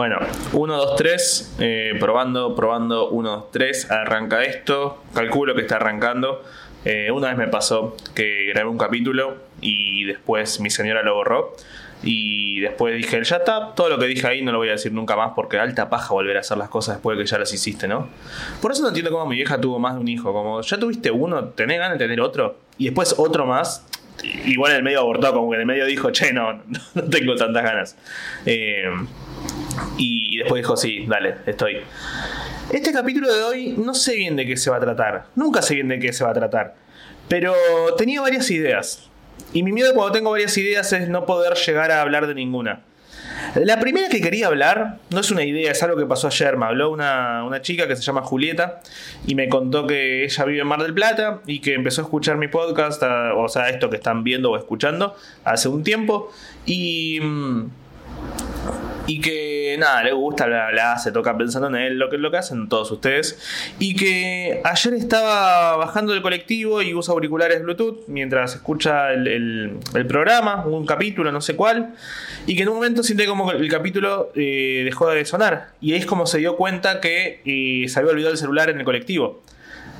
Bueno, 1, 2, 3, probando, probando, 1, 2, 3, arranca esto, calculo que está arrancando. Eh, una vez me pasó que grabé un capítulo y después mi señora lo borró. Y después dije, ya está, todo lo que dije ahí no lo voy a decir nunca más porque alta paja volver a hacer las cosas después de que ya las hiciste, ¿no? Por eso no entiendo cómo mi vieja tuvo más de un hijo. Como ya tuviste uno, tenés ganas de tener otro. Y después otro más. Igual en el medio abortó, como que en el medio dijo, che, no, no tengo tantas ganas. Eh, y, después dijo, sí, dale, estoy. Este capítulo de hoy no sé bien de qué se va a tratar. Nunca sé bien de qué se va a tratar. Pero tenía varias ideas. Y mi miedo cuando tengo varias ideas es no poder llegar a hablar de ninguna. La primera que quería hablar, no es una idea, es algo que pasó ayer. Me habló una, una, chica que se llama Julieta y me contó que ella vive en Mar del Plata y que empezó a escuchar mi podcast, o sea, esto que están viendo o escuchando, hace un tiempo. Y mm, y que nada, le gusta, bla, se toca pensando en él, lo que, lo que hacen todos ustedes. Y que ayer estaba bajando del colectivo y usa auriculares Bluetooth mientras escucha el, programa, un capítulo, no sé cuál. Y que en un momento siente como el capítulo eh, dejó de sonar. Y es como se dio cuenta que eh, se había olvidado el celular en el colectivo.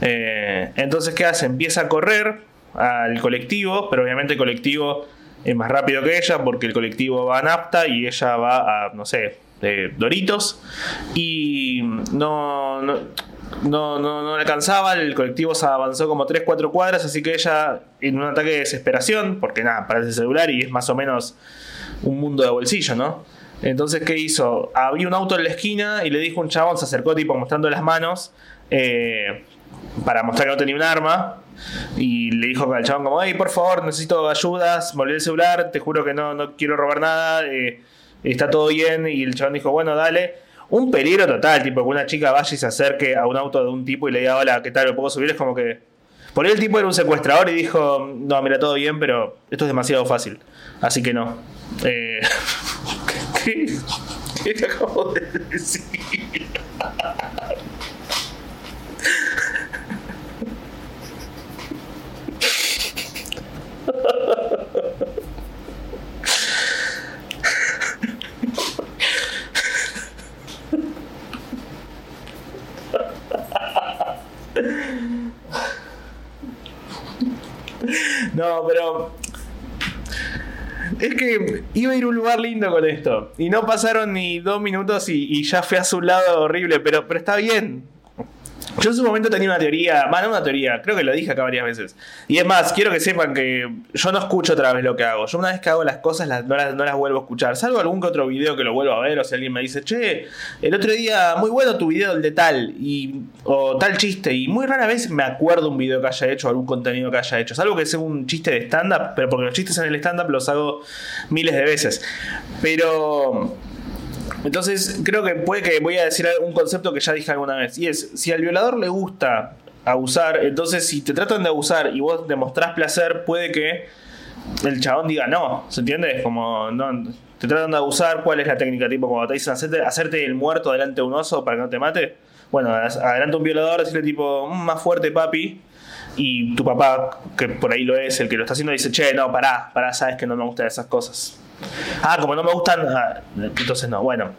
Eh, entonces, ¿qué hace? Empieza a correr al colectivo, pero obviamente el colectivo es más rápido que ella porque el colectivo va a Napta y ella va a, no sé, Doritos. Y no, no, no, no, le alcanzaba, el colectivo se avanzó como 3-4 cuadras, así que ella, en un ataque de desesperación, porque nada, parece el celular y es más o menos un mundo de bolsillo, ¿no? Entonces, ¿qué hizo? Había un auto en la esquina y le dijo un chabón, se acercó tipo mostrando las manos eh, para mostrar que no tenía un arma. Y le dijo al chabón como, hey, por favor, necesito ayudas, volví el celular, te juro que no, no quiero robar nada, eh, está todo bien. Y el chabón dijo, bueno, dale. Un peligro total, tipo que una chica vaya y se acerque a un auto de un tipo y le diga, hola, ¿qué tal? ¿Lo puedo subir? Es como que... Por ahí el tipo era un secuestrador y dijo, no, mira, todo bien, pero esto es demasiado fácil. Así que no. Eh, ¿Qué? ¿Qué acabo de decir? No, pero. Es que iba a ir a un lugar lindo con esto. Y no pasaron ni dos minutos y, ya fui a su lado horrible. Pero, pero está bien. Yo en su momento tenía una teoría, bueno, una teoría, creo que lo dije acá varias veces. Y es más, quiero que sepan que yo no escucho otra vez lo que hago. Yo una vez que hago las cosas no, las, vuelvo a escuchar. Salvo algún que otro video que lo vuelvo a ver o si alguien me dice, che, el otro día, muy bueno tu video, el de tal, y, o tal chiste. Y muy rara vez me acuerdo un video que haya hecho o algún contenido que haya hecho. Salvo que sea un chiste de stand-up, pero porque los chistes en el stand-up los hago miles de veces. Pero... Entonces, creo que puede que voy a decir un concepto que ya dije alguna vez. Y es, si al violador le gusta abusar, entonces si te tratan de abusar y vos demostrás placer, puede que el chabón diga no. ¿Se entiende? Como no, te tratan de abusar, ¿cuál es la técnica? Tipo, cuando te dicen hacerte, el muerto delante de un oso para que no te mate. Bueno, adelante un violador, decirle tipo, mm, más fuerte papi. Y tu papá, que por ahí lo es, el que lo está haciendo, dice, che, no, pará, pará, sabes que no me gustan esas cosas. Ah, como no me gustan. Ah, entonces no, bueno.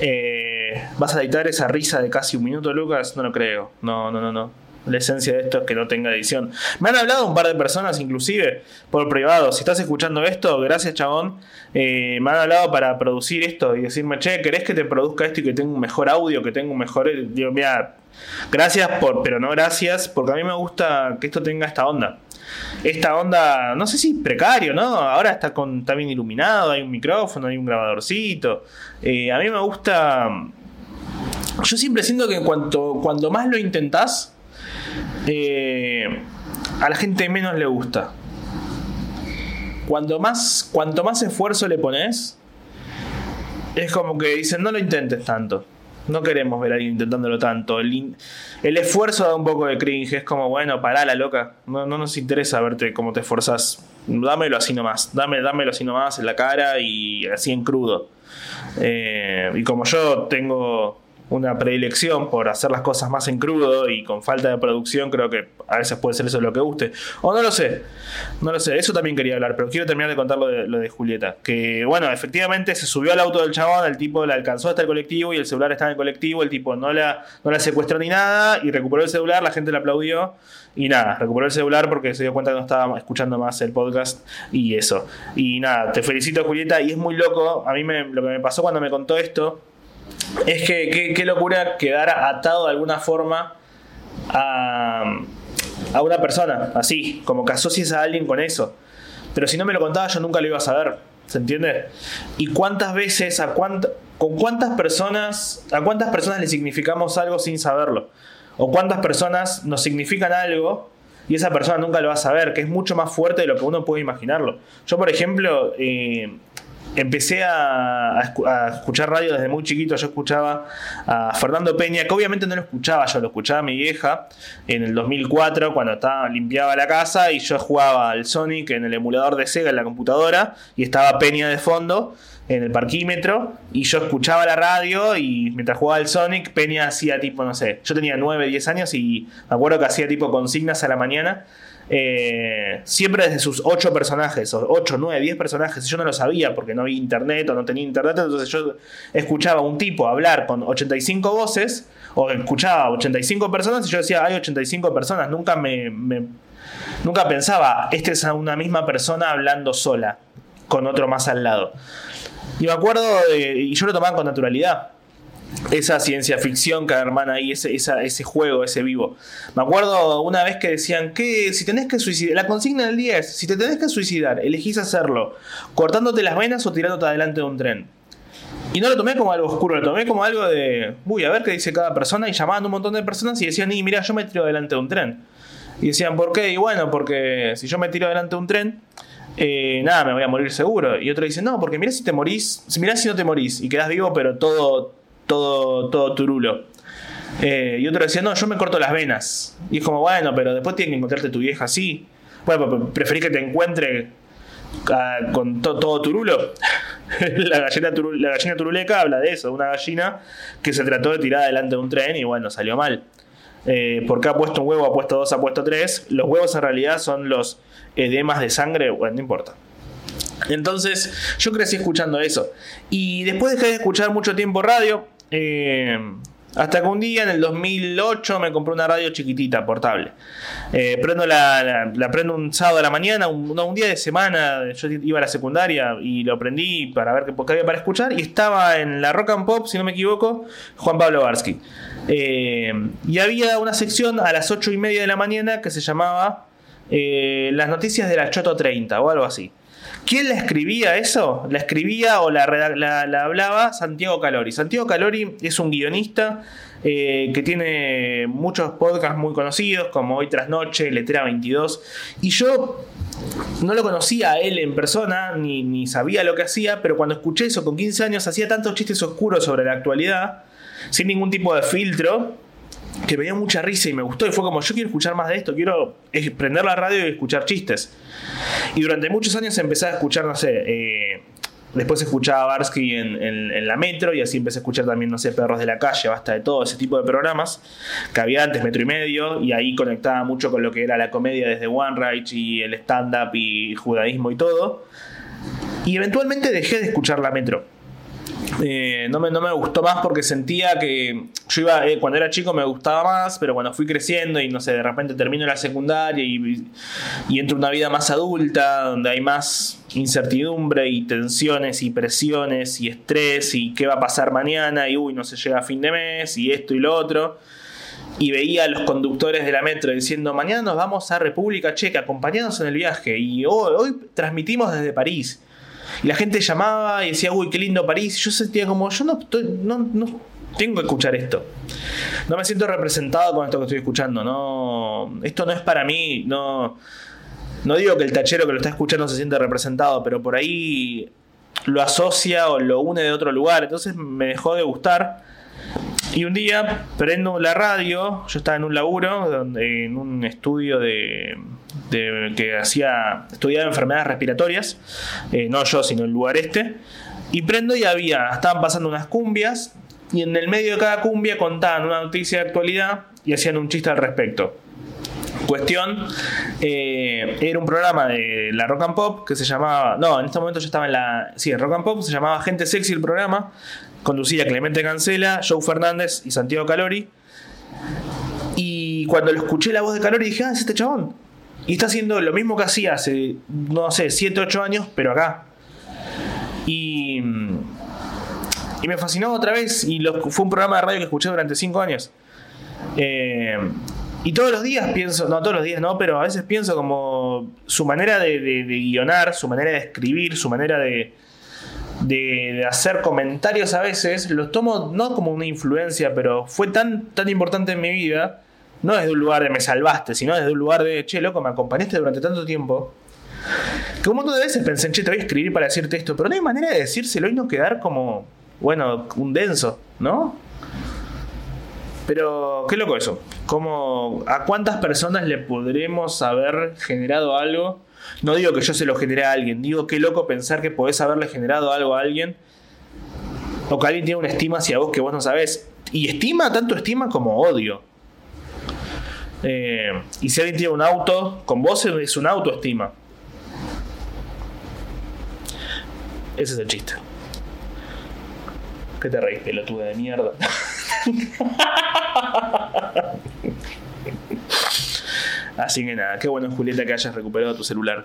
Eh, ¿Vas a editar esa risa de casi un minuto, Lucas? No lo creo. No, no, no, no. La esencia de esto es que no tenga edición. Me han hablado un par de personas, inclusive, por privado. Si estás escuchando esto, gracias, chabón. Eh, me han hablado para producir esto y decirme, che, ¿querés que te produzca esto y que tenga un mejor audio, que tenga un mejor. Digo, mira, gracias, por, pero no gracias, porque a mí me gusta que esto tenga esta onda esta onda, no sé si precario, ¿no? Ahora está, con, está bien iluminado, hay un micrófono, hay un grabadorcito. Eh, a mí me gusta... Yo siempre siento que cuanto, cuando más lo intentás, eh, a la gente menos le gusta. Cuando más, cuanto más esfuerzo le pones, es como que dicen, no lo intentes tanto. No queremos ver a alguien intentándolo tanto. El, esfuerzo da un poco de cringe. Es como, bueno, pará la loca. No, nos interesa verte cómo te esforzas. Dámelo así nomás. Dame, dámelo así nomás en la cara y así en crudo. Eh, y como yo tengo una predilección por hacer las cosas más en crudo y con falta de producción, creo que a veces puede ser eso lo que guste. O no lo sé, no lo sé, eso también quería hablar, pero quiero terminar de contar lo de, lo de Julieta. Que bueno, efectivamente se subió al auto del chabón, el tipo la alcanzó hasta el colectivo y el celular estaba en el colectivo, el tipo no la, no la secuestró ni nada y recuperó el celular, la gente le aplaudió. Y nada, recuperó el celular porque se dio cuenta que no estaba escuchando más el podcast y eso. Y nada, te felicito Julieta y es muy loco. A mí me, lo que me pasó cuando me contó esto es que qué locura quedar atado de alguna forma a, a una persona, así, como que asocias a alguien con eso. Pero si no me lo contaba yo nunca lo iba a saber, ¿se entiende? ¿Y cuántas veces, a con cuántas personas, a cuántas personas le significamos algo sin saberlo? ¿O cuántas personas nos significan algo y esa persona nunca lo va a saber, que es mucho más fuerte de lo que uno puede imaginarlo? Yo, por ejemplo, eh, empecé a, escuchar radio desde muy chiquito. Yo escuchaba a Fernando Peña, que obviamente no lo escuchaba yo, lo escuchaba mi vieja en el 2004 cuando estaba, limpiaba la casa y yo jugaba al Sonic en el emulador de Sega en la computadora y estaba Peña de fondo en el parquímetro y yo escuchaba la radio y mientras jugaba al Sonic Peña hacía tipo, no sé, yo tenía 9, 10 años y me acuerdo que hacía tipo consignas a la mañana eh, siempre desde sus 8 personajes, o 8, 9, 10 personajes. Yo no lo sabía porque no había internet o no tenía internet, entonces yo escuchaba a un tipo hablar con 85 voces, o escuchaba a 85 personas y yo decía, hay 85 personas. Nunca me, nunca pensaba, esta es una misma persona hablando sola, con otro más al lado. Y me acuerdo, y yo lo tomaba con naturalidad esa ciencia ficción que hermana ahí, ese, ese juego, ese vivo. Me acuerdo una vez que decían que si tenés que suicidar, la consigna del 10, si te tenés que suicidar, elegís hacerlo cortándote las venas o tirándote adelante de un tren. Y no lo tomé como algo oscuro, lo tomé como algo de, uy, a ver qué dice cada persona y llamaban un montón de personas y decían, y mira, yo me tiro adelante de un tren. Y decían, ¿por qué? Y bueno, porque si yo me tiro adelante de un tren, eh, nada, me voy a morir seguro. Y otro dice, no, porque mira si te morís, mira si no te morís y quedás vivo, pero todo todo, todo turulo. Eh, y otro decía, no, yo me corto las venas. Y es como, bueno, pero después tiene que encontrarte tu vieja así. Bueno, preferí que te encuentre ah, con todo turulo. la, gallina la gallina turuleca habla de eso, de una gallina que se trató de tirar adelante de un tren y bueno, salió mal. Eh, porque ha puesto un huevo, ha puesto dos, ha puesto tres. Los huevos en realidad son los edemas de sangre, bueno, no importa. Entonces, yo crecí escuchando eso. Y después dejé de escuchar mucho tiempo radio. Eh, hasta que un día, en el 2008, me compré una radio chiquitita, portable. Eh, prendo la, la, prendo un sábado a la mañana, un, día de semana. Yo iba a la secundaria y lo prendí para ver qué, había para escuchar. Y estaba en la Rock and Pop, si no me equivoco, Juan Pablo Barsky. Eh, y había una sección a las 8 y media de la mañana que se llamaba Las noticias de la Choto 30 o algo así. ¿Quién la escribía eso? La escribía o la, la, hablaba Santiago Calori. Santiago Calori es un guionista eh, que tiene muchos podcasts muy conocidos, como Hoy tras Noche, Letra 22. Y yo no lo conocía a él en persona, ni, ni sabía lo que hacía, pero cuando escuché eso con 15 años hacía tantos chistes oscuros sobre la actualidad, sin ningún tipo de filtro, que me dio mucha risa y me gustó y fue como yo quiero escuchar más de esto, quiero prender la radio y escuchar chistes. Y durante muchos años empecé a escuchar, no sé, eh, después escuchaba Barsky en, la metro y así empecé a escuchar también, no sé, Perros de la Calle, basta de todo ese tipo de programas que había antes, Metro y Medio, y ahí conectaba mucho con lo que era la comedia desde One Right y el stand-up y judaísmo y todo. Y eventualmente dejé de escuchar la metro eh, no, me, no me gustó más porque sentía que yo iba, eh, cuando era chico me gustaba más, pero cuando fui creciendo y no sé, de repente termino la secundaria y, y entro una vida más adulta, donde hay más incertidumbre y tensiones y presiones y estrés y qué va a pasar mañana y uy, no se llega a fin de mes y esto y lo otro. Y veía a los conductores de la metro diciendo, mañana nos vamos a República Checa, acompañados en el viaje. Y hoy, hoy transmitimos desde París. Y la gente llamaba y decía, uy, qué lindo París. Yo sentía como, yo no, estoy, no, no tengo que escuchar esto. No me siento representado con esto que estoy escuchando. No, esto no es para mí. No, no digo que el tachero que lo está escuchando se siente representado, pero por ahí lo asocia o lo une de otro lugar. Entonces me dejó de gustar. Y un día prendo la radio, yo estaba en un laburo, en un estudio de, que hacía, estudiaba enfermedades respiratorias, eh, no yo, sino el lugar este, y prendo y había, estaban pasando unas cumbias y en el medio de cada cumbia contaban una noticia de actualidad y hacían un chiste al respecto. Cuestión, eh, era un programa de la Rock and Pop que se llamaba, no, en este momento ya estaba en la, sí, en Rock and Pop se llamaba Gente Sexy el programa, conducía Clemente Cancela, Joe Fernández y Santiago Calori. Y cuando lo escuché la voz de Calori dije, ah, es este chabón. Y está haciendo lo mismo que hacía hace, no sé, 7, 8 años, pero acá. Y, y me fascinó otra vez y fue un programa de radio que escuché durante 5 años. Eh, y todos los días pienso, no todos los días no, pero a veces pienso como su manera de, guionar, su manera de escribir, su manera de, de, hacer comentarios a veces, los tomo no como una influencia, pero fue tan, tan importante en mi vida, no desde un lugar de me salvaste, sino desde un lugar de, che, loco, me acompañaste durante tanto tiempo, que un montón de veces pensé, che, te voy a escribir para decirte esto, pero no hay manera de decírselo y no quedar como, bueno, un denso, ¿no? Pero qué loco eso. ¿Cómo, ¿A cuántas personas le podremos haber generado algo? No digo que yo se lo genere a alguien, digo qué loco pensar que podés haberle generado algo a alguien. O que alguien tiene una estima hacia vos que vos no sabés. Y estima, tanto estima como odio. Eh, y si alguien tiene un auto, con vos es una autoestima. Ese es el chiste. ¿Qué te reís, pelotuda de mierda? Así que nada, qué bueno Julieta que hayas recuperado tu celular.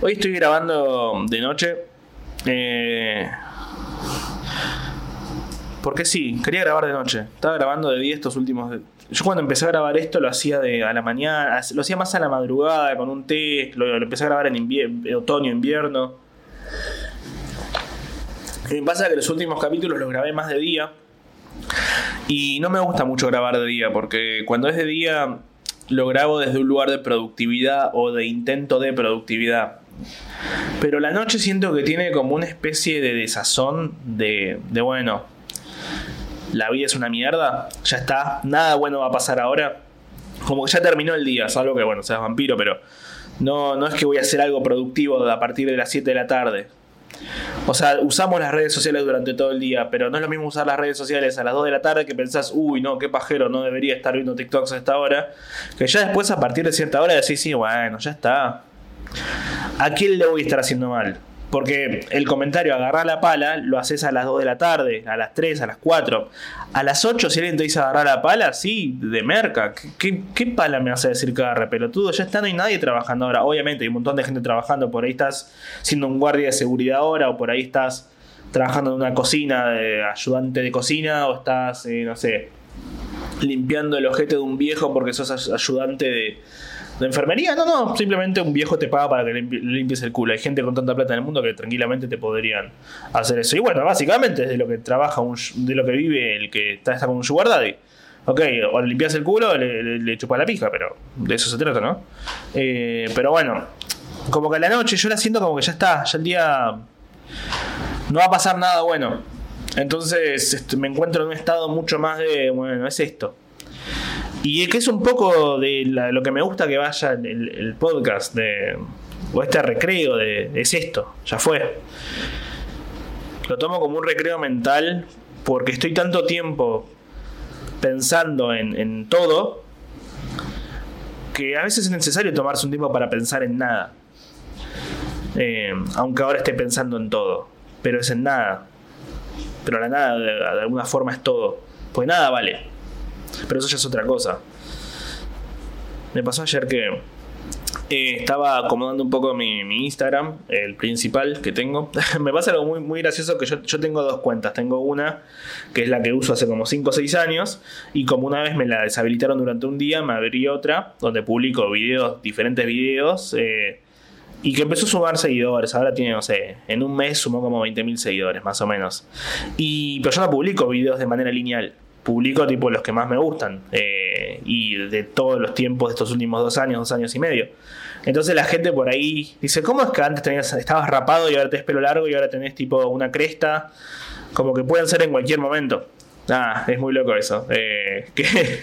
Hoy estoy grabando de noche. Eh, porque sí, quería grabar de noche. Estaba grabando de día estos últimos. Yo cuando empecé a grabar esto lo hacía de a la mañana, lo hacía más a la madrugada con un té. Lo, empecé a grabar en, otoño, invierno. Y me pasa que los últimos capítulos los grabé más de día. Y no me gusta mucho grabar de día, porque cuando es de día lo grabo desde un lugar de productividad o de intento de productividad. Pero la noche siento que tiene como una especie de desazón de, de bueno, la vida es una mierda, ya está, nada bueno va a pasar ahora. Como que ya terminó el día, salvo que bueno, seas vampiro, pero no, no es que voy a hacer algo productivo a partir de las 7 de la tarde. O sea, usamos las redes sociales durante todo el día, pero no es lo mismo usar las redes sociales a las 2 de la tarde que pensás, uy, no, qué pajero, no debería estar viendo TikToks a esta hora. Que ya después, a partir de cierta hora, decís, sí, bueno, ya está. ¿A quién le voy a estar haciendo mal? Porque el comentario agarrar la pala lo haces a las 2 de la tarde, a las 3, a las 4. A las 8, si alguien te dice agarrar la pala, sí, de merca. ¿Qué, pala me hace decir cada pelotudo? Ya está, no hay nadie trabajando ahora. Obviamente hay un montón de gente trabajando. Por ahí estás siendo un guardia de seguridad ahora, o por ahí estás trabajando en una cocina, ayudante de cocina, o estás, eh, no sé, limpiando el ojete de un viejo porque sos ayudante de ¿De enfermería? No, no, simplemente un viejo te paga para que le limpies el culo. Hay gente con tanta plata en el mundo que tranquilamente te podrían hacer eso. Y bueno, básicamente es de lo que trabaja, de lo que vive el que está, está con un sugar daddy. Ok, o le limpias el culo o le, le, chupa la pija, pero de eso se trata, ¿no? Eh, pero bueno, como que a la noche yo la siento como que ya está, ya el día no va a pasar nada bueno. Entonces este, me encuentro en un estado mucho más de, bueno, es esto. Y que es un poco de lo que me gusta que vaya el, podcast de, o este recreo de, es esto, ya fue. Lo tomo como un recreo mental porque estoy tanto tiempo pensando en, todo que a veces es necesario tomarse un tiempo para pensar en nada. Eh, aunque ahora esté pensando en todo, pero es en nada. Pero la nada de alguna forma es todo. Pues nada vale. Pero eso ya es otra cosa. Me pasó ayer que eh, estaba acomodando un poco mi, Instagram, el principal que tengo. me pasa algo muy, muy gracioso que yo, yo, tengo dos cuentas. Tengo una que es la que uso hace como 5 o 6 años y como una vez me la deshabilitaron durante un día, me abrí otra donde publico videos, diferentes videos. Eh, y que empezó a sumar seguidores. Ahora tiene, no sé, en un mes sumó como 20.000 seguidores, más o menos. Y, pero yo no publico videos de manera lineal publico tipo los que más me gustan eh, y de todos los tiempos de estos últimos dos años, dos años y medio. Entonces la gente por ahí dice, ¿cómo es que antes tenías, estabas rapado y ahora tenés pelo largo y ahora tenés tipo una cresta? Como que pueden ser en cualquier momento. Ah, es muy loco eso. Eh, que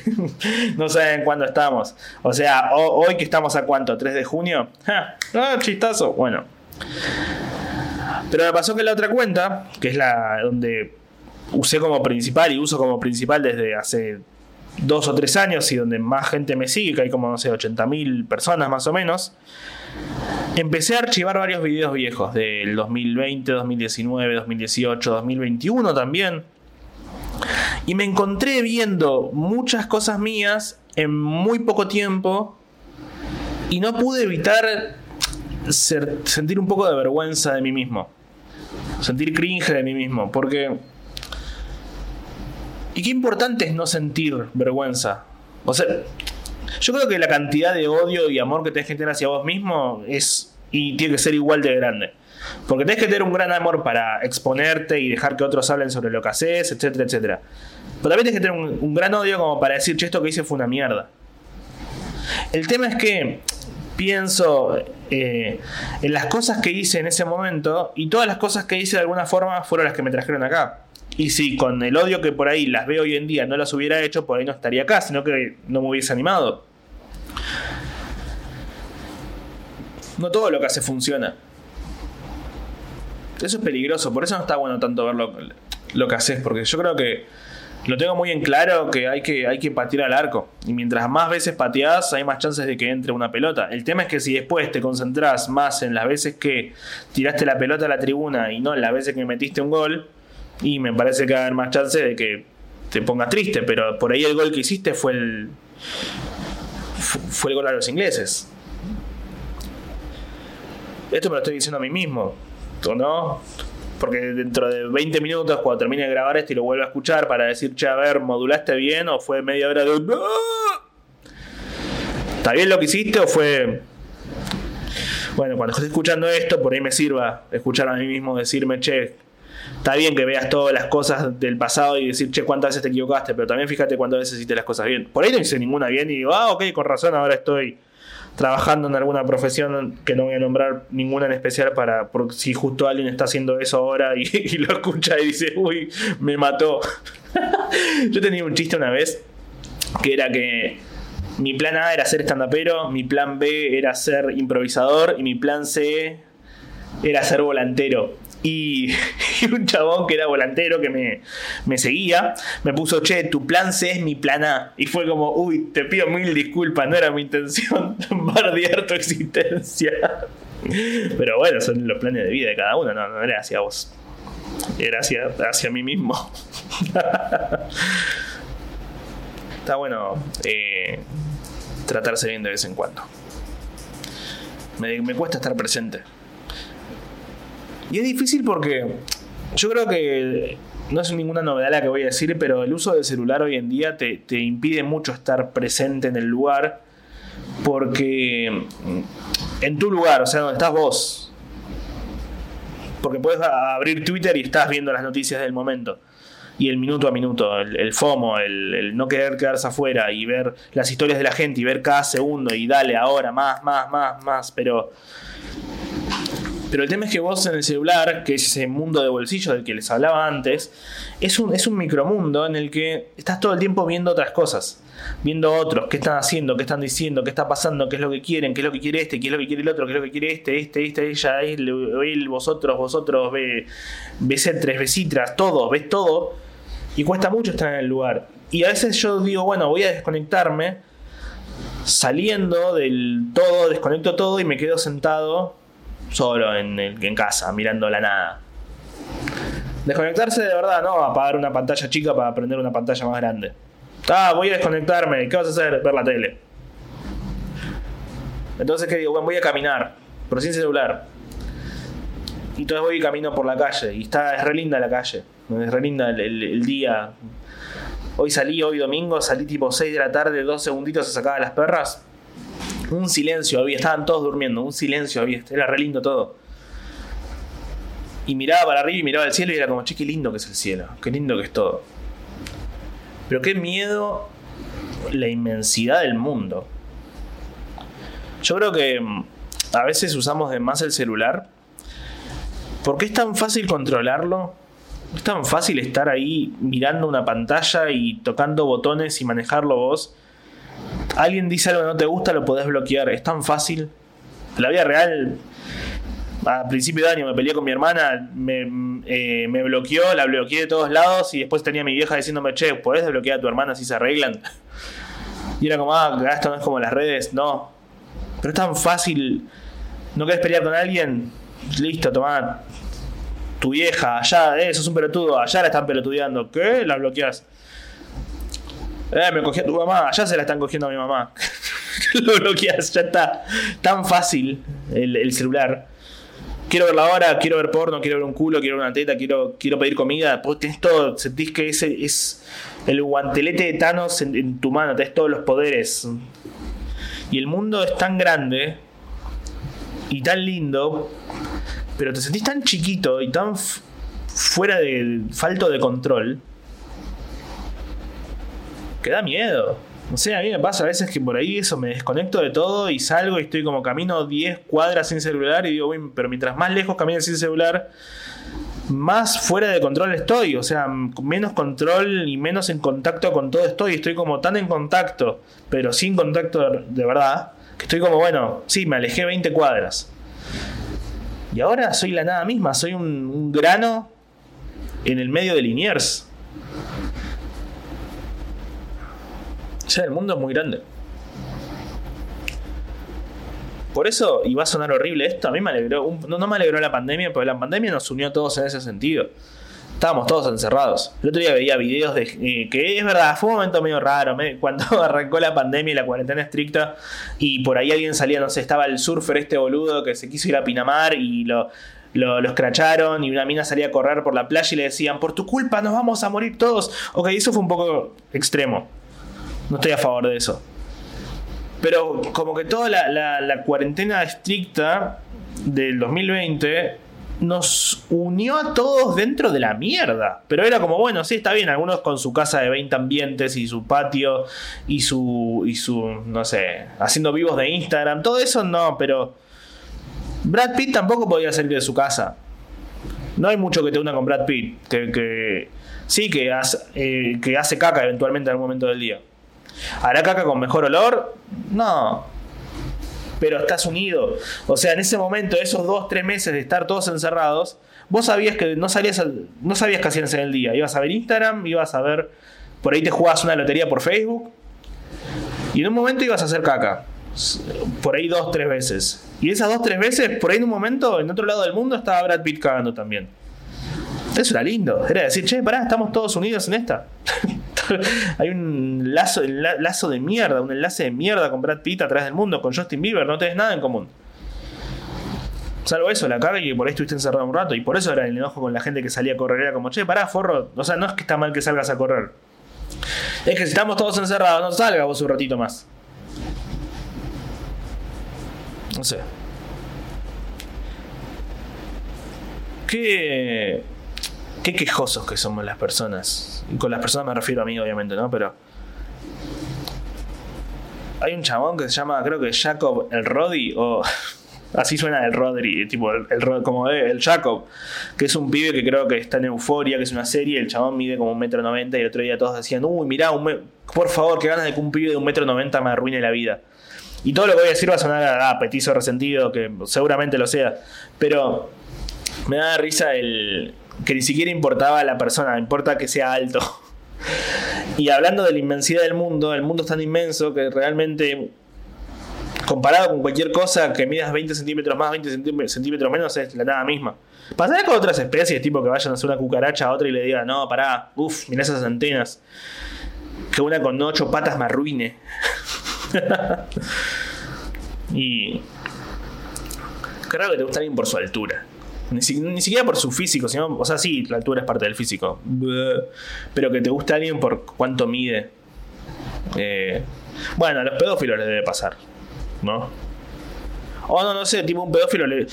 no saben cuándo estamos. O sea, hoy que estamos a cuánto, 3 de junio. Ah, chistazo. Bueno. Pero me pasó que la otra cuenta, que es la donde usé como principal y uso como principal desde hace dos o tres años y donde más gente me sigue, que hay como, no sé, 80.000 personas más o menos, empecé a archivar varios videos viejos del 2020, 2019, 2018, 2021 también. Y me encontré viendo muchas cosas mías en muy poco tiempo y no pude evitar sentir un poco de vergüenza de mí mismo. Sentir cringe de mí mismo. Porque y qué importante es no sentir vergüenza. O sea, yo creo que la cantidad de odio y amor que tenés que tener hacia vos mismo es y tiene que ser igual de grande. Porque tenés que tener un gran amor para exponerte y dejar que otros hablen sobre lo que haces, etcétera, etcétera. Pero también tenés que tener un, gran odio como para decir, che, esto que hice fue una mierda. El tema es que pienso eh, en las cosas que hice en ese momento y todas las cosas que hice de alguna forma fueron las que me trajeron acá. Y si con el odio que por ahí las veo hoy en día no las hubiera hecho, por ahí no estaría acá, sino que no me hubiese animado. No todo lo que hace funciona. Eso es peligroso, por eso no está bueno tanto ver lo, que haces, porque yo creo que lo tengo muy en claro que hay, que hay que patear al arco. Y mientras más veces pateás, hay más chances de que entre una pelota. El tema es que si después te concentras más en las veces que tiraste la pelota a la tribuna y no en las veces que metiste un gol, y me parece que va a haber más chance de que te pongas triste, pero por ahí el gol que hiciste fue el fue el gol a los ingleses. Esto me lo estoy diciendo a mí mismo, ¿o no? Porque dentro de 20 minutos, cuando termine de grabar esto y lo vuelvo a escuchar para decir, che, a ver, ¿modulaste bien o fue media hora de... ¿Está bien lo que hiciste o fue... Bueno, cuando esté escuchando esto, por ahí me sirva escuchar a mí mismo decirme, che, está bien que veas todas las cosas del pasado y decir, che, cuántas veces te equivocaste, pero también fíjate cuántas veces hiciste las cosas bien. Por ahí no hice ninguna bien y digo, ah, ok, con razón, ahora estoy trabajando en alguna profesión que no voy a nombrar ninguna en especial para por si justo alguien está haciendo eso ahora y, lo escucha y dice, uy, me mató. Yo tenía un chiste una vez que era que mi plan A era ser estandapero, mi plan B era ser improvisador y mi plan C era ser volantero. Y, un chabón que era volantero que me, seguía me puso, che, tu plan C es mi plan A. Y fue como, uy, te pido mil disculpas, no era mi intención bardear tu existencia. Pero bueno, son los planes de vida de cada uno, no, no era hacia vos. Era hacia, hacia mí mismo. Está bueno eh, tratarse bien de vez en cuando. me cuesta estar presente. Y es difícil porque yo creo que no es ninguna novedad la que voy a decir, pero el uso del celular hoy en día te, impide mucho estar presente en el lugar porque en tu lugar, o sea, donde estás vos. Porque puedes abrir Twitter y estás viendo las noticias del momento. Y el minuto a minuto, el, FOMO, el, no querer quedarse afuera y ver las historias de la gente y ver cada segundo y dale ahora, más, más, más, más. Pero pero el tema es que vos en el celular, que es ese mundo de bolsillo del que les hablaba antes, es un, es un micromundo en el que estás todo el tiempo viendo otras cosas. Viendo otros, qué están haciendo, qué están diciendo, qué está pasando, qué es lo que quieren, qué es lo que quiere este, qué es lo que quiere el otro, qué es lo que quiere este, este, este, ella, él, él vosotros, vosotros, ve, ves tres besitras, todo, ves todo. Y cuesta mucho estar en el lugar. Y a veces yo digo, bueno, voy a desconectarme. Saliendo del todo, desconecto todo y me quedo sentado solo en, en casa, mirando la nada. Desconectarse de verdad, no apagar una pantalla chica para prender una pantalla más grande. Ah, voy a desconectarme. ¿Qué vas a hacer? Ver la tele. Entonces, ¿qué digo? Bueno, voy a caminar, pero sin celular. Y entonces voy y camino por la calle. Y está, es re linda la calle. Es re linda el, día. Hoy salí, hoy domingo, salí tipo 6 de la tarde, dos segunditos a sacar a las perras. Un silencio había, estaban todos durmiendo, un silencio había, era re lindo todo. Y miraba para arriba y miraba al cielo y era como, che, qué lindo que es el cielo, qué lindo que es todo. Pero qué miedo la inmensidad del mundo. Yo creo que mm, a veces usamos de más el celular porque es tan fácil controlarlo. Es tan fácil estar ahí mirando una pantalla y tocando botones y manejarlo vos alguien dice algo que no te gusta, lo podés bloquear. Es tan fácil. La vida real a principio de año me peleé con mi hermana, me, eh, me bloqueó, la bloqueé de todos lados y después tenía mi vieja diciéndome, che, ¿podés desbloquear a tu hermana si se arreglan? Y era como, ah, esto no es como las redes, no. Pero es tan fácil. ¿No querés pelear con alguien? Listo, tomá. Tu vieja, allá, eh, sos un pelotudo, allá la están pelotudeando. ¿Qué? La bloqueás. Eh, me cogió tu mamá, allá se la están cogiendo a mi mamá. Lo bloqueas, ya está. Tan fácil el, el celular quiero verla ahora, quiero ver porno, quiero ver un culo, quiero ver una teta, quiero, quiero pedir comida. Pues tenés todo, sentís que ese es el guantelete de Thanos en, tu mano, tenés todos los poderes. Y el mundo es tan grande y tan lindo, pero te sentís tan chiquito y tan fuera de falto de control da miedo. No sé, a mí me pasa a veces que por ahí eso me desconecto de todo y salgo y estoy como camino 10 cuadras sin celular y digo, pero mientras más lejos camino sin celular, más fuera de control estoy. O sea, menos control y menos en contacto con todo estoy. Estoy como tan en contacto, pero sin contacto de verdad, que estoy como, bueno, sí, me alejé 20 cuadras. Y ahora soy la nada misma, soy un, un grano en el medio de Liniers. O sea, el mundo es muy grande. Por eso, y va a sonar horrible esto, a mí me alegró, no, me alegró la pandemia, porque la pandemia nos unió a todos en ese sentido. Estábamos todos encerrados. El otro día veía videos de eh, que es verdad, fue un momento medio raro, cuando arrancó la pandemia y la cuarentena estricta, y por ahí alguien salía, no sé, estaba el surfer este boludo que se quiso ir a Pinamar y lo, lo, escracharon y una mina salía a correr por la playa y le decían, por tu culpa nos vamos a morir todos. Ok, eso fue un poco extremo. No estoy a favor de eso. Pero como que toda la, cuarentena estricta del 2020 nos unió a todos dentro de la mierda. Pero era como, bueno, sí, está bien, algunos con su casa de 20 ambientes y su patio y su, y su, no sé, haciendo vivos de Instagram, todo eso no, pero Brad Pitt tampoco podía salir de su casa. No hay mucho que te una con Brad Pitt, que, sí, que, eh, que hace caca eventualmente en algún momento del día. ¿Hará caca con mejor olor? No. Pero estás unido. O sea, en ese momento, esos dos, tres meses de estar todos encerrados, vos sabías que no salías, no sabías qué hacías en el día. Ibas a ver Instagram, ibas a ver. Por ahí te jugabas una lotería por Facebook. Y en un momento ibas a hacer caca. Por ahí dos, tres veces. Y esas dos, tres veces, por ahí en un momento, en otro lado del mundo, estaba Brad Pitt cagando también. Eso era lindo. Era decir, che, pará, estamos todos unidos en esta. Hay un lazo, lazo de mierda, un enlace de mierda con Brad Pitt atrás del mundo, con Justin Bieber, no tenés nada en común. Salvo eso, la carga y por ahí estuviste encerrado un rato. Y por eso era el enojo con la gente que salía a correr. Era como, che, pará, forro. O sea, no es que está mal que salgas a correr. Es que si estamos todos encerrados, no salga vos un ratito más. No sé. ¿Qué qué quejosos que somos las personas. Con las personas me refiero a mí, obviamente, ¿no? Pero. Hay un chabón que se llama, creo que Jacob el Roddy, o. Así suena el Rodri, tipo el, como el Jacob, que es un pibe que creo que está en Euforia, que es una serie, el chabón mide como un metro noventa y el otro día todos decían, uy, mirá, por favor, que ganas de que un pibe de un metro noventa me arruine la vida. Y todo lo que voy a decir va a sonar a petizo resentido, que seguramente lo sea, pero me da risa el, que ni siquiera importaba la persona, importa que sea alto. Y hablando de la inmensidad del mundo, el mundo es tan inmenso que realmente, comparado con cualquier cosa que midas 20 centímetros más, 20 centímetros menos, es la nada misma. Pasará con otras especies, tipo que vayan a hacer una cucaracha a otra y le digan, no, pará, uff, mira esas antenas. Que una con ocho patas me arruine. y. Creo que te gusta alguien por su altura. Ni, siquiera por su físico, sino, o sea, sí, la altura es parte del físico. Pero que te guste alguien por cuánto mide. Eh, bueno, a los pedófilos les debe pasar, ¿no? O no, no sé, tipo un pedófilo le...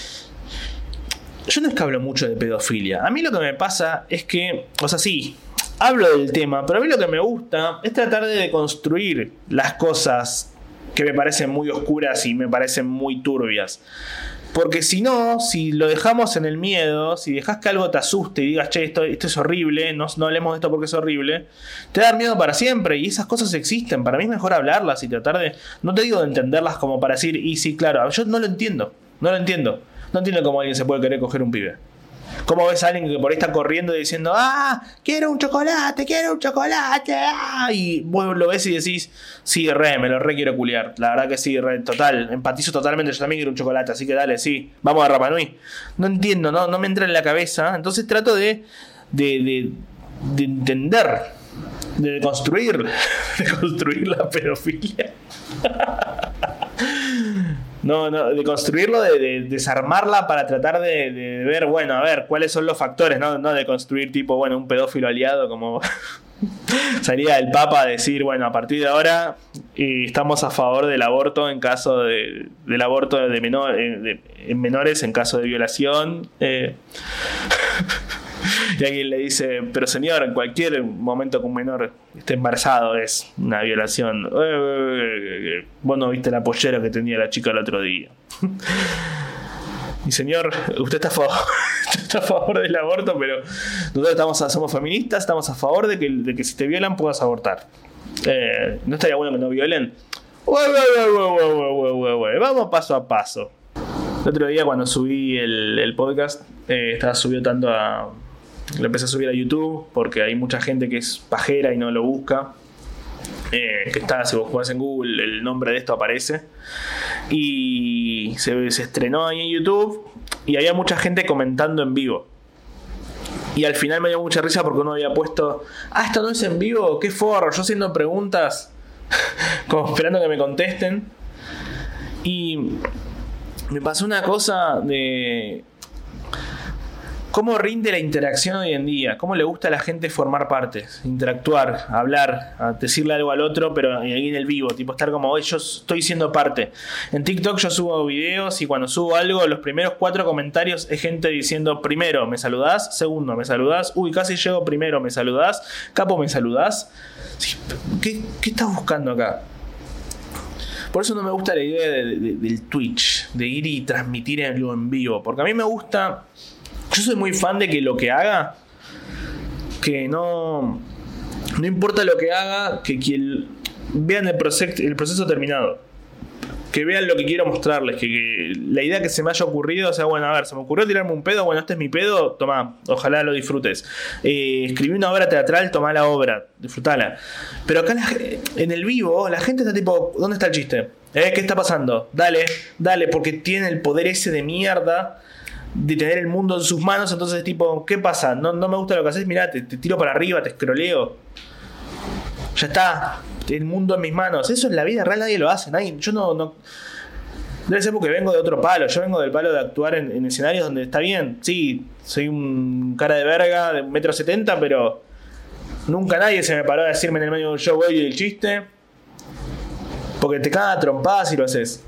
Yo no es que hablo mucho de pedofilia. A mí lo que me pasa es que, o sea, sí, hablo del tema, pero a mí lo que me gusta es tratar de construir las cosas que me parecen muy oscuras y me parecen muy turbias. Porque si no, si lo dejamos en el miedo, si dejas que algo te asuste y digas, che, esto, esto es horrible, no, no hablemos de esto porque es horrible, te da miedo para siempre y esas cosas existen. Para mí es mejor hablarlas y tratar de, no te digo de entenderlas como para decir, y sí, claro, yo no lo entiendo, no lo entiendo. No entiendo cómo alguien se puede querer coger un pibe. ¿Cómo ves a alguien que por ahí está corriendo diciendo, ah, quiero un chocolate, quiero un chocolate? Ah", y vos lo ves y decís, sí, re, me lo re quiero culiar. La verdad que sí, re, total, empatizo totalmente, yo también quiero un chocolate, así que dale, sí, vamos a Rapanui. No entiendo, no, no me entra en la cabeza, entonces trato de, de, de, de entender, de construir, de construir la pedofilia. No, no, de construirlo, de, desarmarla para tratar de, ver, bueno, a ver, cuáles son los factores, ¿no? No de construir tipo, bueno, un pedófilo aliado como salía el Papa a decir, bueno, a partir de ahora estamos a favor del aborto en caso de, del aborto de, menor, eh, en menores en caso de violación. Eh. y alguien le dice, pero señor, en cualquier momento que un menor esté embarazado es una violación. Eh, vos no viste la pollera que tenía la chica el otro día. Y señor, usted está a favor, del aborto, pero nosotros estamos somos feministas, estamos a favor de que, de que si te violan puedas abortar. Eh, no estaría bueno que no violen. Vamos paso a paso. El otro día cuando subí el, podcast, eh, estaba subido tanto a, lo empecé a subir a YouTube porque hay mucha gente que es pajera y no lo busca. Eh, que está, si vos jugás en Google, el nombre de esto aparece. Y se, se estrenó ahí en YouTube y había mucha gente comentando en vivo. Y al final me dio mucha risa porque uno había puesto, ah, esto no es en vivo, qué forro, yo haciendo preguntas, como esperando que me contesten. Y me pasó una cosa de ¿Cómo rinde la interacción hoy en día? ¿Cómo le gusta a la gente formar partes, interactuar, hablar, decirle algo al otro, pero ahí en el vivo, tipo estar como, hoy yo estoy siendo parte. En TikTok yo subo videos y cuando subo algo, los primeros cuatro comentarios es gente diciendo, primero, ¿me saludás? Segundo, ¿me saludás? Uy, casi llego primero, ¿me saludás? Capo, ¿me saludás? ¿Qué, estás buscando acá? Por eso no me gusta la idea del Twitch, de ir y transmitir algo en vivo, porque a mí me gusta yo soy muy fan de que lo que haga, que no. No importa lo que haga, que quien vean el, proceso, el proceso terminado. Que vean lo que quiero mostrarles. Que, la idea que se me haya ocurrido, o sea, bueno, a ver, se me ocurrió tirarme un pedo, bueno, este es mi pedo, toma, ojalá lo disfrutes. Eh, escribí una obra teatral, toma la obra, disfrutala. Pero acá en el vivo, la gente está tipo, ¿dónde está el chiste? ¿Eh? ¿Qué está pasando? Dale, dale, porque tiene el poder ese de mierda de tener el mundo en sus manos, entonces tipo, ¿qué pasa? No, me gusta lo que haces, mirá, te, tiro para arriba, te escroleo. Ya está, el mundo en mis manos. Eso en la vida real nadie lo hace, nadie, yo no, no... Debe ser porque vengo de otro palo, yo vengo del palo de actuar en, escenarios donde está bien, sí, soy un cara de verga de un metro setenta, pero nunca nadie se me paró a decirme en el medio de un show, oye, el chiste, porque te caga trompadas si lo haces.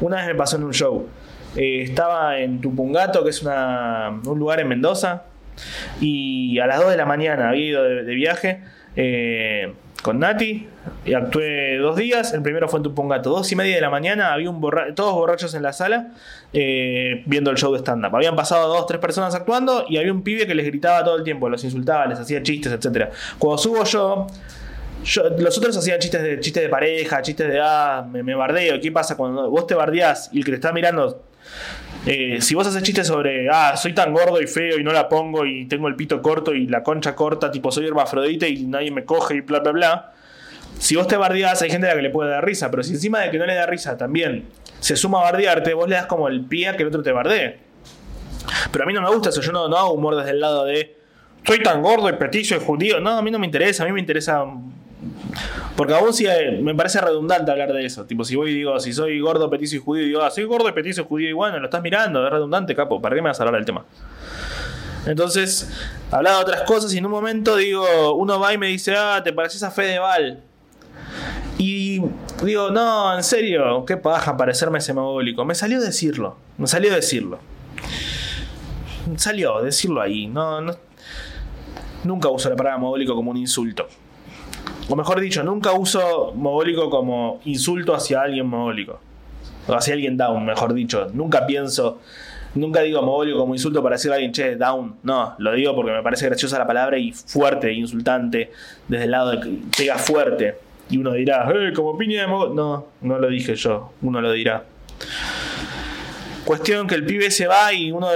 Una vez me pasó en un show. Eh, estaba en Tupungato, que es un lugar en Mendoza, y a las 2 de la mañana había ido de, viaje eh, con Nati, y actué dos días, el primero fue en Tupungato, dos y media de la mañana, había un todos borrachos en la sala eh, viendo el show de stand-up. Habían pasado dos, tres personas actuando y había un pibe que les gritaba todo el tiempo, los insultaba, les hacía chistes, etc. Cuando subo yo... los otros hacían chistes de chistes de pareja, chistes de ah, me, me, bardeo. ¿Qué pasa cuando vos te bardeás y el que te está mirando eh, si vos haces chistes sobre, ah, soy tan gordo y feo y no la pongo y tengo el pito corto y la concha corta, tipo soy hermafrodita y nadie me coge y bla, bla, bla. Si vos te bardeás, hay gente a la que le puede dar risa, pero si encima de que no le da risa también se suma a bardearte, vos le das como el pie a que el otro te bardee. Pero a mí no me gusta eso, yo no, no hago humor desde el lado de soy tan gordo y petizo y judío. No, a mí no me interesa, a mí me interesa porque aún sí eh, me parece redundante hablar de eso. Tipo, si voy y digo, si soy gordo, petizo y judío, digo, ah, soy gordo, petizo y judío, y bueno, lo estás mirando, es redundante, capo. ¿Para qué me vas a hablar del tema? Entonces, hablaba de otras cosas y en un momento digo, uno va y me dice, ah, te pareces a Fedeval. Y digo, no, en serio, qué paja parecerme semagólico. Me salió decirlo, me salió decirlo. Salió decirlo ahí, no, no. Nunca uso la palabra mogólico como un insulto o mejor dicho, nunca uso mogólico como insulto hacia alguien mogólico. O hacia alguien down, mejor dicho. Nunca pienso, nunca digo mogólico como insulto para decirle a alguien, che, down. No, lo digo porque me parece graciosa la palabra y fuerte, insultante, desde el lado de que pega fuerte. Y uno dirá, eh, como piña de mogólico. No, no lo dije yo, uno lo dirá. Cuestión que el pibe se va y uno,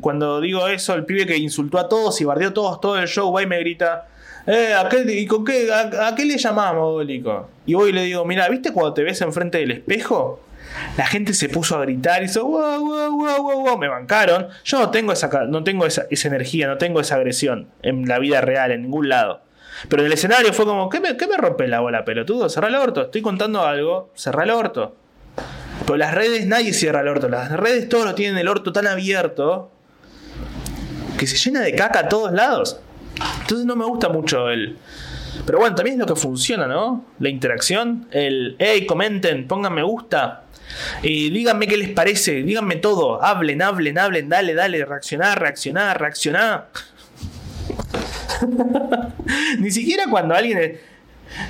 cuando digo eso, el pibe que insultó a todos y bardeó a todos todo el show va y me grita, eh, ¿a qué, y con qué, a, qué le llamamos, Bólico? Y voy y le digo, mira, ¿viste cuando te ves enfrente del espejo? La gente se puso a gritar y hizo wow, wow, wow, wow, wow. Me bancaron. Yo no tengo esa, no tengo esa, energía, no tengo esa agresión en la vida real, en ningún lado. Pero en el escenario fue como, ¿qué me, qué me rompe la bola, pelotudo? Cerrá el orto, estoy contando algo, cerrá el orto. Pero las redes nadie cierra el orto, las redes todos lo tienen el orto tan abierto que se llena de caca a todos lados. Entonces no me gusta mucho el... Pero bueno, también es lo que funciona, ¿no? La interacción, el, hey, comenten, pongan me gusta, y díganme qué les parece, díganme todo, hablen, hablen, hablen, dale, dale, reaccionar, reaccionar, reaccionar. Ni siquiera cuando alguien...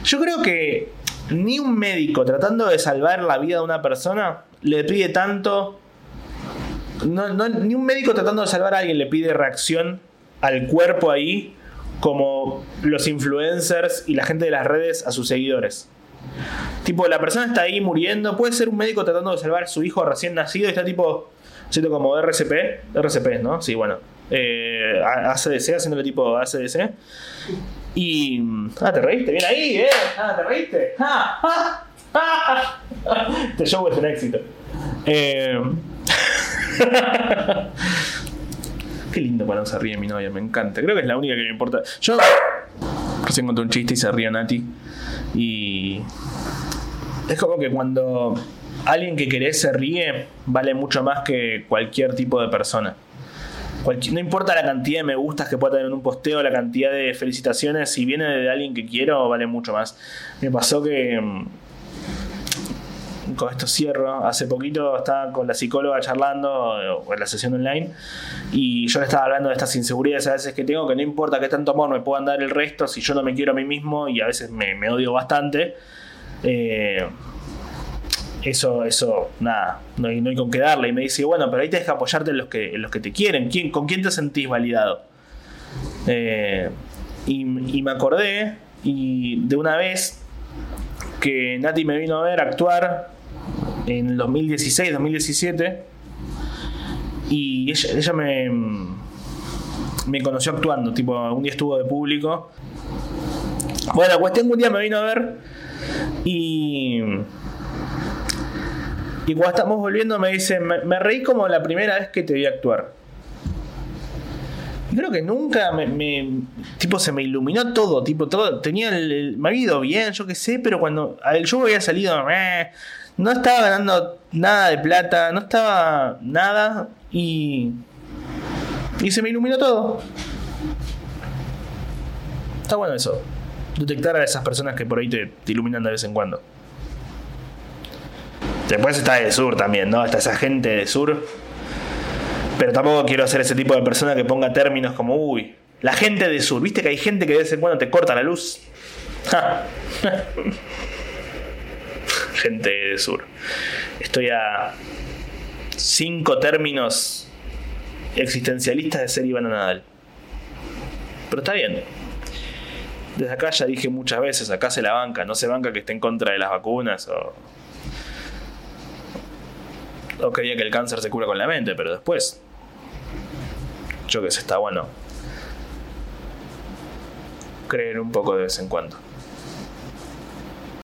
Yo creo que ni un médico tratando de salvar la vida de una persona le pide tanto... ni un médico tratando de salvar a alguien le pide reacción al cuerpo ahí como los influencers y la gente de las redes a sus seguidores. Tipo, la persona está ahí muriendo, puede ser un médico tratando de salvar a su hijo recién nacido y está tipo haciendo como RCP, RCP, ¿no? Sí, bueno. Eh, ACDC, haciéndole tipo ACDC. Y. Ah, te reíste, bien ahí, ¿eh? Ah, te reíste. Ah, ah, este show es un éxito. Eh... Qué lindo cuando se ríe mi novia, me encanta. Creo que es la única que me importa. Yo recién conté un chiste y se ríe Nati. Y. Es como que cuando alguien que querés se ríe, vale mucho más que cualquier tipo de persona no importa la cantidad de me gustas que pueda tener en un posteo, la cantidad de felicitaciones, si viene de alguien que quiero, vale mucho más. Me pasó que. Con esto cierro. Hace poquito estaba con la psicóloga charlando en la sesión online y yo le estaba hablando de estas inseguridades a veces que tengo, que no importa qué tanto amor me puedan dar el resto, si yo no me quiero a mí mismo y a veces me, odio bastante. Eh, eso, eso, nada, no hay, no hay con qué darle. Y me dice, bueno, pero ahí tienes que apoyarte en los que, los que te quieren. ¿Quién, ¿Con quién te sentís validado? Eh, y, me acordé y de una vez que Nati me vino a ver actuar en el 2016, 2017 y ella, me, me conoció actuando, tipo, un día estuvo de público. Bueno, cuestión que un día me vino a ver y y cuando estamos volviendo me dice, me, reí como la primera vez que te vi actuar. Y creo que nunca me, tipo se me iluminó todo, tipo todo, tenía el, me había ido bien, yo qué sé, pero cuando el show había salido, no estaba ganando nada de plata, no estaba nada y y se me iluminó todo. Está bueno eso, detectar a esas personas que por ahí te iluminan de vez en cuando. Después está de sur también, ¿no? Está esa gente de sur. Pero tampoco quiero ser ese tipo de persona que ponga términos como, uy, la gente de sur. ¿Viste que hay gente que de vez en cuando te corta la luz? gente de sur. Estoy a cinco términos existencialistas de ser Iván Nadal. Pero está bien. Desde acá ya dije muchas veces, acá se la banca, no se banca que esté en contra de las vacunas o o quería que el cáncer se cura con la mente, pero después, yo que sé, está bueno creer un poco de vez en cuando.